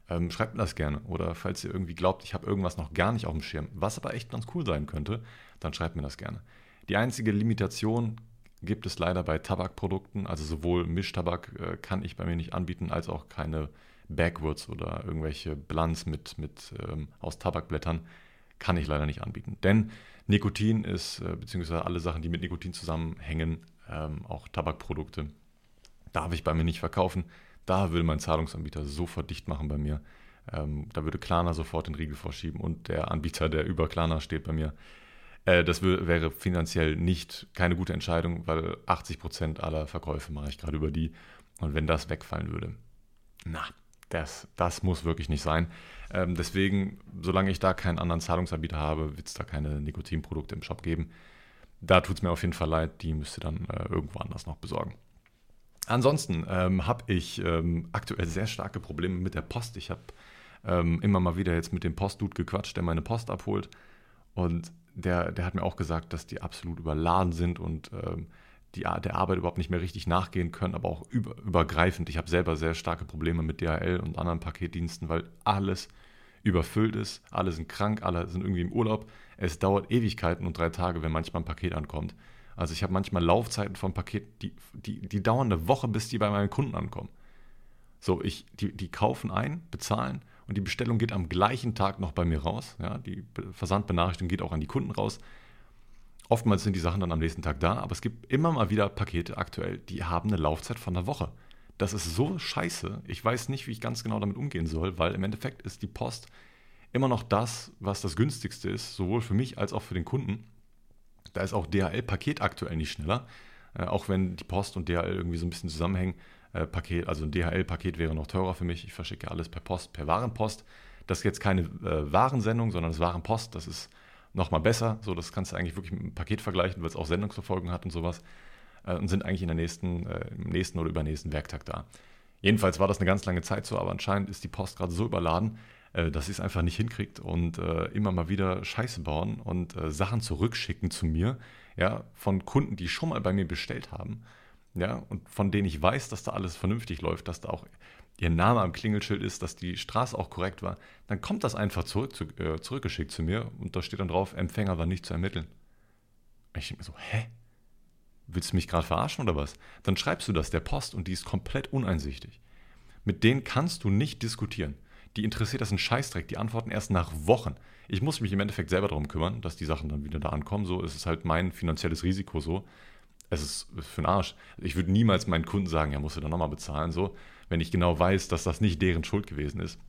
Ähm, schreibt mir das gerne. Oder falls ihr irgendwie glaubt, ich habe irgendwas noch gar nicht auf dem Schirm, was aber echt ganz cool sein könnte, dann schreibt mir das gerne. Die einzige Limitation gibt es leider bei Tabakprodukten. Also sowohl Mischtabak äh, kann ich bei mir nicht anbieten, als auch keine Backwoods oder irgendwelche Blunts mit, mit ähm, aus Tabakblättern kann ich leider nicht anbieten. Denn Nikotin ist, äh, beziehungsweise alle Sachen, die mit Nikotin zusammenhängen, ähm, auch Tabakprodukte, darf ich bei mir nicht verkaufen. Da will mein Zahlungsanbieter sofort dicht machen bei mir. Ähm, da würde Klarna sofort den Riegel vorschieben und der Anbieter, der über Klarna steht bei mir, äh, das wäre finanziell nicht keine gute Entscheidung, weil 80 Prozent aller Verkäufe mache ich gerade über die. Und wenn das wegfallen würde, na, das, das muss wirklich nicht sein. Ähm, deswegen, solange ich da keinen anderen Zahlungsanbieter habe, wird es da keine Nikotinprodukte im Shop geben. Da tut es mir auf jeden Fall leid, die müsst ihr dann äh, irgendwo anders noch besorgen. Ansonsten ähm, habe ich ähm, aktuell sehr starke Probleme mit der Post. Ich habe ähm, immer mal wieder jetzt mit dem Postdude gequatscht, der meine Post abholt. Und der, der hat mir auch gesagt, dass die absolut überladen sind und ähm, die, der Arbeit überhaupt nicht mehr richtig nachgehen können, aber auch über, übergreifend. Ich habe selber sehr starke Probleme mit DHL und anderen Paketdiensten, weil alles überfüllt ist, alle sind krank, alle sind irgendwie im Urlaub. Es dauert Ewigkeiten und drei Tage, wenn manchmal ein Paket ankommt. Also ich habe manchmal Laufzeiten von Paket, die, die, die dauern eine Woche, bis die bei meinen Kunden ankommen. So, ich, die, die kaufen ein, bezahlen und die Bestellung geht am gleichen Tag noch bei mir raus. Ja, die Versandbenachrichtigung geht auch an die Kunden raus. Oftmals sind die Sachen dann am nächsten Tag da, aber es gibt immer mal wieder Pakete aktuell, die haben eine Laufzeit von einer Woche. Das ist so scheiße. Ich weiß nicht, wie ich ganz genau damit umgehen soll, weil im Endeffekt ist die Post immer noch das, was das günstigste ist, sowohl für mich als auch für den Kunden. Da ist auch DHL-Paket aktuell nicht schneller, äh, auch wenn die Post und DHL irgendwie so ein bisschen zusammenhängen. Äh, Paket, also ein DHL-Paket wäre noch teurer für mich. Ich verschicke alles per Post, per Warenpost. Das ist jetzt keine äh, Warensendung, sondern das Warenpost. Das ist nochmal besser. So, das kannst du eigentlich wirklich mit einem Paket vergleichen, weil es auch Sendungsverfolgung hat und sowas. Äh, und sind eigentlich in der nächsten, äh, im nächsten oder übernächsten Werktag da. Jedenfalls war das eine ganz lange Zeit so, aber anscheinend ist die Post gerade so überladen, äh, dass sie es einfach nicht hinkriegt und äh, immer mal wieder Scheiße bauen und Sachen zurückschicken zu mir, ja, von Kunden, die schon mal bei mir bestellt haben, ja, und von denen ich weiß, dass da alles vernünftig läuft, dass da auch ihr Name am Klingelschild ist, dass die Straße auch korrekt war, dann kommt das einfach zurück, zu, äh, zurückgeschickt zu mir und da steht dann drauf, Empfänger war nicht zu ermitteln. Ich denke mir so, hä? Willst du mich gerade verarschen oder was? Dann schreibst du das der Post und die ist komplett uneinsichtig. Mit denen kannst du nicht diskutieren. Die interessiert das ein Scheißdreck. Die antworten erst nach Wochen. Ich muss mich im Endeffekt selber darum kümmern, dass die Sachen dann wieder da ankommen. So ist es halt mein finanzielles Risiko so. Es ist für den Arsch. Ich würde niemals meinen Kunden sagen, ja, musst du dann nochmal bezahlen. So wenn ich genau weiß, dass das nicht deren Schuld gewesen ist.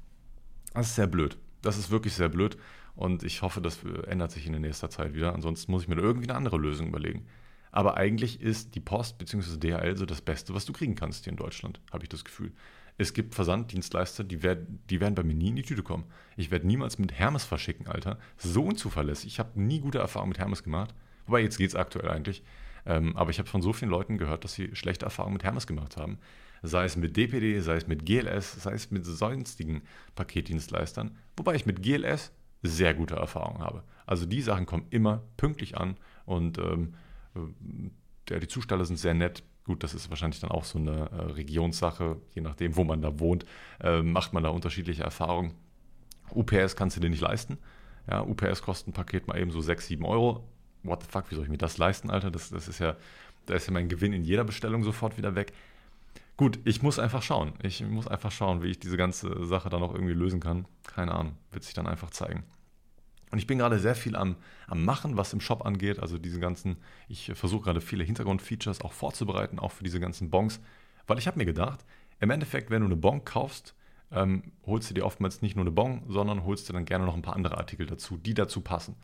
Das ist sehr blöd. Das ist wirklich sehr blöd und ich hoffe, das ändert sich in der nächsten Zeit wieder. Ansonsten muss ich mir irgendwie eine andere Lösung überlegen. Aber eigentlich ist die Post bzw. DHL so das Beste, was du kriegen kannst hier in Deutschland, habe ich das Gefühl. Es gibt Versanddienstleister, die werden, die werden bei mir nie in die Tüte kommen. Ich werde niemals mit Hermes verschicken, Alter. So unzuverlässig. Ich habe nie gute Erfahrungen mit Hermes gemacht. Wobei jetzt geht es aktuell eigentlich. Ähm, aber ich habe von so vielen Leuten gehört, dass sie schlechte Erfahrungen mit Hermes gemacht haben. Sei es mit DPD, sei es mit GLS, sei es mit sonstigen Paketdienstleistern. Wobei ich mit GLS sehr gute Erfahrungen habe. Also die Sachen kommen immer pünktlich an und ähm, ja, die Zusteller sind sehr nett. Gut, das ist wahrscheinlich dann auch so eine äh, Regionssache, je nachdem, wo man da wohnt, äh, macht man da unterschiedliche Erfahrungen. UPS kannst du dir nicht leisten. Ja, UPS kostet ein Paket mal eben so 6, 7 Euro. What the fuck, wie soll ich mir das leisten, Alter? Das, das ist ja, da ist ja mein Gewinn in jeder Bestellung sofort wieder weg. Gut, ich muss einfach schauen. Ich muss einfach schauen, wie ich diese ganze Sache dann auch irgendwie lösen kann. Keine Ahnung, wird sich dann einfach zeigen. Und ich bin gerade sehr viel am, am Machen, was im Shop angeht. Also diese ganzen, ich versuche gerade viele Hintergrundfeatures auch vorzubereiten, auch für diese ganzen Bonks. Weil ich habe mir gedacht, im Endeffekt, wenn du eine Bonk kaufst, ähm, holst du dir oftmals nicht nur eine Bon, sondern holst dir dann gerne noch ein paar andere Artikel dazu, die dazu passen.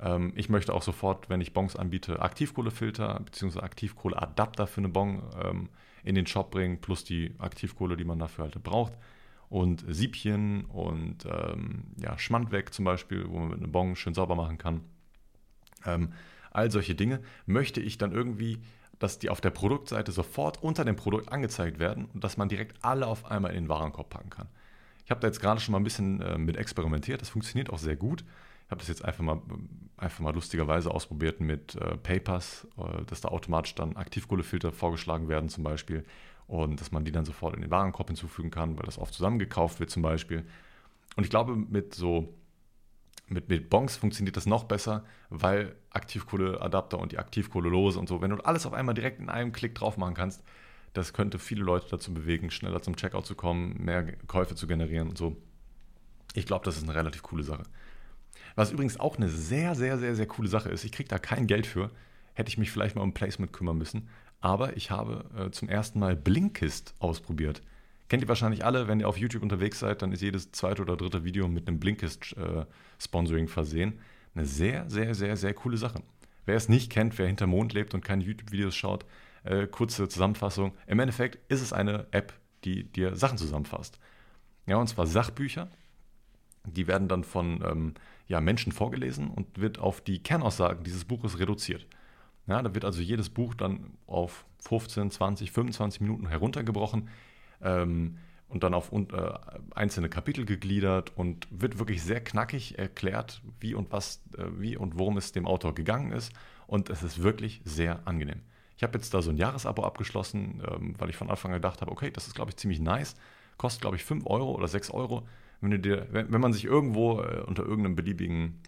Ähm, ich möchte auch sofort, wenn ich Bons anbiete, Aktivkohlefilter bzw. Aktivkohleadapter für eine Bon ähm, in den Shop bringen, plus die Aktivkohle, die man dafür halt braucht. Und Siebchen und ähm, ja, Schmand weg zum Beispiel, wo man mit einem Bon schön sauber machen kann. Ähm, all solche Dinge möchte ich dann irgendwie dass die auf der Produktseite sofort unter dem Produkt angezeigt werden und dass man direkt alle auf einmal in den Warenkorb packen kann. Ich habe da jetzt gerade schon mal ein bisschen äh, mit experimentiert. Das funktioniert auch sehr gut. Habe das jetzt einfach mal, einfach mal lustigerweise ausprobiert mit äh, Papers, äh, dass da automatisch dann Aktivkohlefilter vorgeschlagen werden zum Beispiel und dass man die dann sofort in den Warenkorb hinzufügen kann, weil das oft zusammengekauft wird zum Beispiel. Und ich glaube, mit so mit, mit Bonks funktioniert das noch besser, weil Aktivkohleadapter und die Aktivkohle-Lose und so, wenn du alles auf einmal direkt in einem Klick drauf machen kannst, das könnte viele Leute dazu bewegen, schneller zum Checkout zu kommen, mehr Käufe zu generieren und so. Ich glaube, das ist eine relativ coole Sache. Was übrigens auch eine sehr, sehr, sehr, sehr coole Sache ist, ich kriege da kein Geld für, hätte ich mich vielleicht mal um Placement kümmern müssen, aber ich habe äh, zum ersten Mal Blinkist ausprobiert. Kennt ihr wahrscheinlich alle, wenn ihr auf YouTube unterwegs seid, dann ist jedes zweite oder dritte Video mit einem Blinkist-Sponsoring äh, versehen. Eine sehr, sehr, sehr, sehr coole Sache. Wer es nicht kennt, wer hinter Mond lebt und keine YouTube-Videos schaut, äh, kurze Zusammenfassung. Im Endeffekt ist es eine App, die dir Sachen zusammenfasst. Ja, und zwar Sachbücher. Die werden dann von ähm, ja, Menschen vorgelesen und wird auf die Kernaussagen dieses Buches reduziert. Ja, da wird also jedes Buch dann auf 15, 20, 25 Minuten heruntergebrochen ähm, und dann auf äh, einzelne Kapitel gegliedert und wird wirklich sehr knackig erklärt, wie und was, äh, wie und worum es dem Autor gegangen ist. Und es ist wirklich sehr angenehm. Ich habe jetzt da so ein Jahresabo abgeschlossen, ähm, weil ich von Anfang an gedacht habe, okay, das ist, glaube ich, ziemlich nice. Kostet, glaube ich, 5 Euro oder 6 Euro. Wenn, du dir, wenn, wenn man sich irgendwo äh, unter irgendeinem beliebigen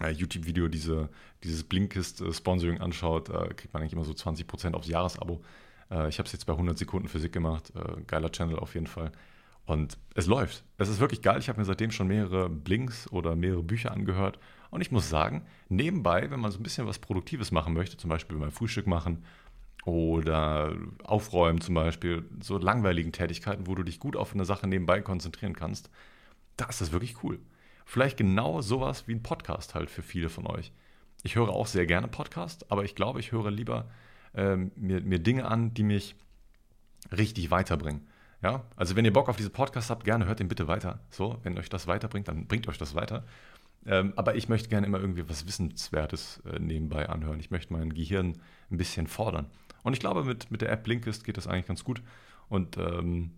äh, YouTube-Video diese, dieses Blinkist-Sponsoring anschaut, äh, kriegt man eigentlich immer so 20% aufs Jahresabo. Äh, ich habe es jetzt bei 100 Sekunden Physik gemacht. Äh, geiler Channel auf jeden Fall. Und es läuft. Es ist wirklich geil. Ich habe mir seitdem schon mehrere Blinks oder mehrere Bücher angehört. Und ich muss sagen, nebenbei, wenn man so ein bisschen was Produktives machen möchte, zum Beispiel beim Frühstück machen oder aufräumen zum Beispiel, so langweiligen Tätigkeiten, wo du dich gut auf eine Sache nebenbei konzentrieren kannst, da ist das wirklich cool. Vielleicht genau sowas wie ein Podcast halt für viele von euch. Ich höre auch sehr gerne Podcast, aber ich glaube, ich höre lieber ähm, mir, mir Dinge an, die mich richtig weiterbringen. Ja, also wenn ihr Bock auf diese Podcast habt, gerne hört den bitte weiter. So, wenn euch das weiterbringt, dann bringt euch das weiter. Ähm, aber ich möchte gerne immer irgendwie was Wissenswertes äh, nebenbei anhören. Ich möchte mein Gehirn ein bisschen fordern. Und ich glaube, mit, mit der App Blinkist geht das eigentlich ganz gut. Und ähm,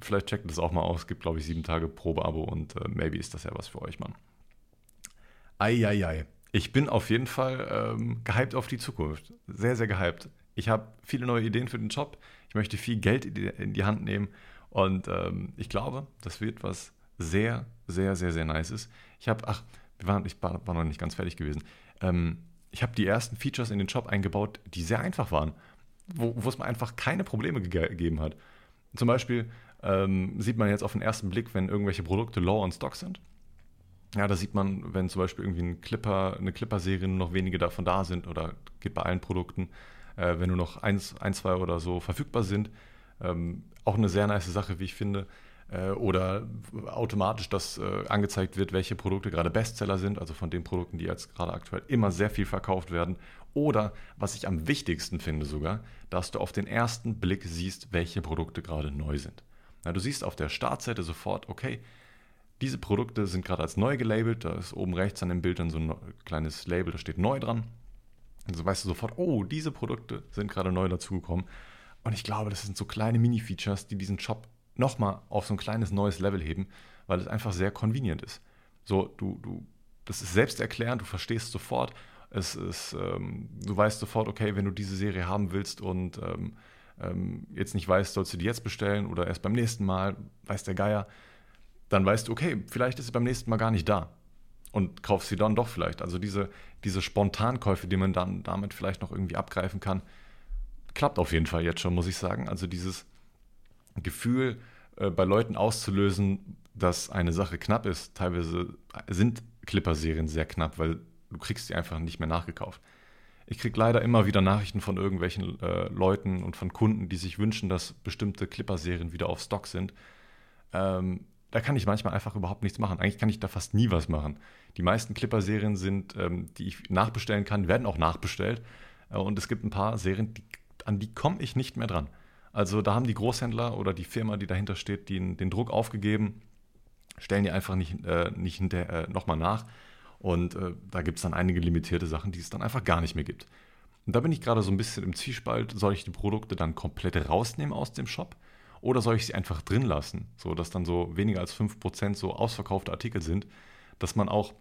vielleicht checkt das auch mal aus. Es gibt, glaube ich, sieben Tage Probeabo und äh, maybe ist das ja was für euch, Mann. Eieiei. Ich bin auf jeden Fall ähm, gehypt auf die Zukunft. Sehr, sehr gehypt. Ich habe viele neue Ideen für den Job. Ich möchte viel Geld in die Hand nehmen. Und ähm, ich glaube, das wird was sehr, sehr, sehr, sehr Nices. Ich habe, ach, wir waren, ich war, war, noch nicht ganz fertig gewesen. Ähm, ich habe die ersten Features in den Shop eingebaut, die sehr einfach waren, wo, wo es mir einfach keine Probleme gegeben hat. Zum Beispiel ähm, sieht man jetzt auf den ersten Blick, wenn irgendwelche Produkte low on stock sind ja, da sieht man, wenn zum Beispiel irgendwie ein Clipper, eine Clipper-Serie noch wenige davon da sind oder geht bei allen Produkten, äh, wenn nur noch eins, ein, zwei oder so verfügbar sind. Ähm, auch eine sehr nice Sache, wie ich finde. Äh, oder automatisch, dass äh, angezeigt wird, welche Produkte gerade Bestseller sind, also von den Produkten, die jetzt gerade aktuell immer sehr viel verkauft werden. Oder, was ich am wichtigsten finde sogar, dass du auf den ersten Blick siehst, welche Produkte gerade neu sind. Ja, du siehst auf der Startseite sofort, okay, diese Produkte sind gerade als neu gelabelt. Da ist oben rechts an dem Bild dann so ein kleines Label, da steht neu dran. Also weißt du sofort, oh, diese Produkte sind gerade neu dazugekommen. Und ich glaube, das sind so kleine Mini-Features, die diesen Shop nochmal auf so ein kleines neues Level heben, weil es einfach sehr convenient ist. So, du, du, das ist selbsterklärend, du verstehst sofort, es ist, ähm, du weißt sofort, okay, wenn du diese Serie haben willst und ähm, ähm, jetzt nicht weißt, sollst du die jetzt bestellen oder erst beim nächsten Mal, weiß der Geier, dann weißt du, okay, vielleicht ist sie beim nächsten Mal gar nicht da und kaufst sie dann doch vielleicht. Also diese, diese Spontankäufe, die man dann damit vielleicht noch irgendwie abgreifen kann, klappt auf jeden Fall jetzt schon, muss ich sagen. Also dieses Gefühl äh, bei Leuten auszulösen, dass eine Sache knapp ist. Teilweise sind Clipper-Serien sehr knapp, weil du kriegst sie einfach nicht mehr nachgekauft. Ich kriege leider immer wieder Nachrichten von irgendwelchen äh, Leuten und von Kunden, die sich wünschen, dass bestimmte Clipper-Serien wieder auf Stock sind. Ähm, da kann ich manchmal einfach überhaupt nichts machen. Eigentlich kann ich da fast nie was machen. Die meisten Clipper-Serien sind, ähm, die ich nachbestellen kann, werden auch nachbestellt. Äh, und es gibt ein paar Serien, die, an die komme ich nicht mehr dran. Also da haben die Großhändler oder die Firma, die dahinter steht, den, den Druck aufgegeben, stellen die einfach nicht, äh, nicht äh, nochmal nach. Und äh, da gibt es dann einige limitierte Sachen, die es dann einfach gar nicht mehr gibt. Und da bin ich gerade so ein bisschen im Zwiespalt, soll ich die Produkte dann komplett rausnehmen aus dem Shop oder soll ich sie einfach drin lassen, so dass dann so weniger als 5% so ausverkaufte Artikel sind, dass man auch,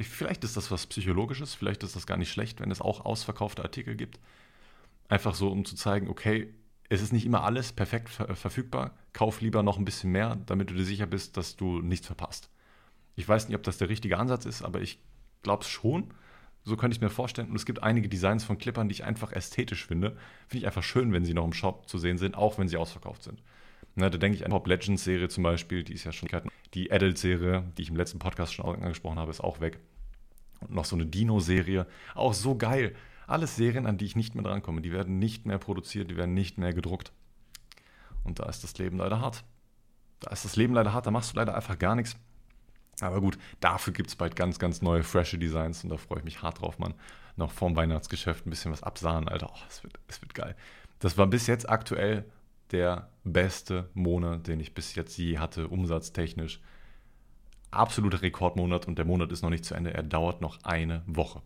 vielleicht ist das was Psychologisches, vielleicht ist das gar nicht schlecht, wenn es auch ausverkaufte Artikel gibt. Einfach so, um zu zeigen, okay, es ist nicht immer alles perfekt ver verfügbar, kauf lieber noch ein bisschen mehr, damit du dir sicher bist, dass du nichts verpasst. Ich weiß nicht, ob das der richtige Ansatz ist, aber ich glaube es schon. So könnte ich mir vorstellen. Und es gibt einige Designs von Clippern, die ich einfach ästhetisch finde. Finde ich einfach schön, wenn sie noch im Shop zu sehen sind, auch wenn sie ausverkauft sind. Na, da denke ich an Pop Legends Serie zum Beispiel, die ist ja schon. Die Adult Serie, die ich im letzten Podcast schon angesprochen habe, ist auch weg. Und noch so eine Dino-Serie, auch so geil. Alles Serien, an die ich nicht mehr drankomme. Die werden nicht mehr produziert, die werden nicht mehr gedruckt. Und da ist das Leben leider hart. Da ist das Leben leider hart, da machst du leider einfach gar nichts. Aber gut, dafür gibt es bald ganz, ganz neue, frische Designs und da freue ich mich hart drauf, Mann. Noch vorm Weihnachtsgeschäft ein bisschen was absahen, Alter. Oh, es wird, es wird geil. Das war bis jetzt aktuell der beste Monat, den ich bis jetzt je hatte, umsatztechnisch. Absoluter Rekordmonat und der Monat ist noch nicht zu Ende. Er dauert noch eine Woche.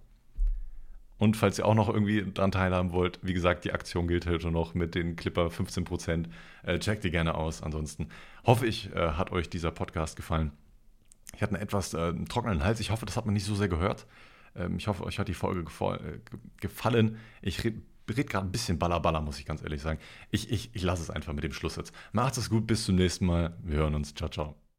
Und falls ihr auch noch irgendwie daran teilhaben wollt, wie gesagt, die Aktion gilt heute noch mit den Clipper 15%. Äh, checkt die gerne aus. Ansonsten hoffe ich, äh, hat euch dieser Podcast gefallen. Ich hatte einen etwas äh, trockenen Hals. Ich hoffe, das hat man nicht so sehr gehört. Ähm, ich hoffe, euch hat die Folge äh, gefallen. Ich rede red gerade ein bisschen ballerballer, muss ich ganz ehrlich sagen. Ich, ich, ich lasse es einfach mit dem Schluss jetzt. Macht es gut, bis zum nächsten Mal. Wir hören uns. Ciao, ciao.